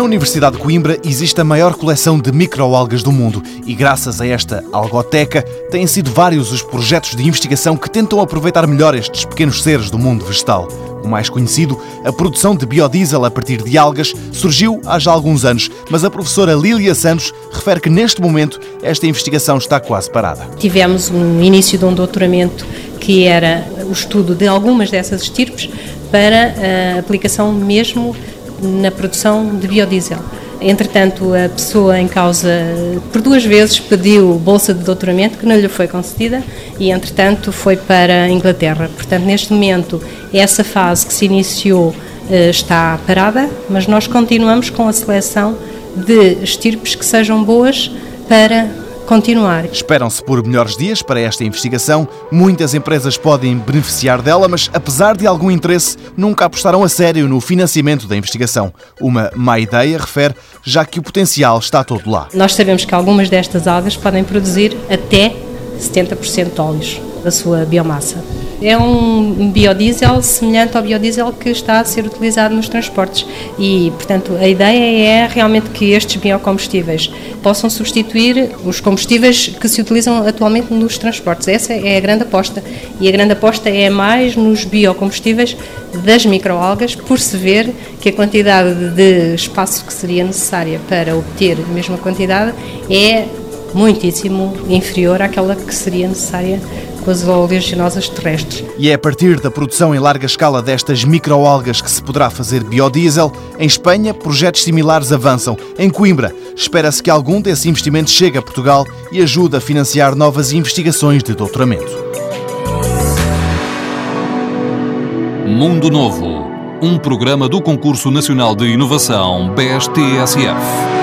Universidade de Coimbra existe a maior coleção de microalgas do mundo e, graças a esta algoteca, têm sido vários os projetos de investigação que tentam aproveitar melhor estes pequenos seres do mundo vegetal. O mais conhecido, a produção de biodiesel a partir de algas, surgiu há já alguns anos, mas a professora Lília Santos refere que neste momento esta investigação está quase parada. Tivemos um início de um doutoramento que era o estudo de algumas dessas estirpes para a aplicação mesmo na produção de biodiesel. Entretanto, a pessoa em causa por duas vezes pediu bolsa de doutoramento que não lhe foi concedida e, entretanto, foi para a Inglaterra. Portanto, neste momento, essa fase que se iniciou eh, está parada, mas nós continuamos com a seleção de estirpes que sejam boas para continuar. Esperam-se por melhores dias para esta investigação. Muitas empresas podem beneficiar dela, mas apesar de algum interesse, nunca apostaram a sério no financiamento da investigação. Uma má ideia, refere, já que o potencial está todo lá. Nós sabemos que algumas destas algas podem produzir até 70% de óleos da sua biomassa. É um biodiesel semelhante ao biodiesel que está a ser utilizado nos transportes e, portanto, a ideia é realmente que estes biocombustíveis possam substituir os combustíveis que se utilizam atualmente nos transportes. Essa é a grande aposta e a grande aposta é mais nos biocombustíveis das microalgas, por se ver que a quantidade de espaço que seria necessária para obter a mesma quantidade é muitíssimo inferior àquela que seria necessária com as oleaginosas terrestres. E é a partir da produção em larga escala destas microalgas que se poderá fazer biodiesel. Em Espanha, projetos similares avançam. Em Coimbra, espera-se que algum desse investimento chegue a Portugal e ajude a financiar novas investigações de doutoramento. Mundo Novo, um programa do Concurso Nacional de Inovação BSTSF.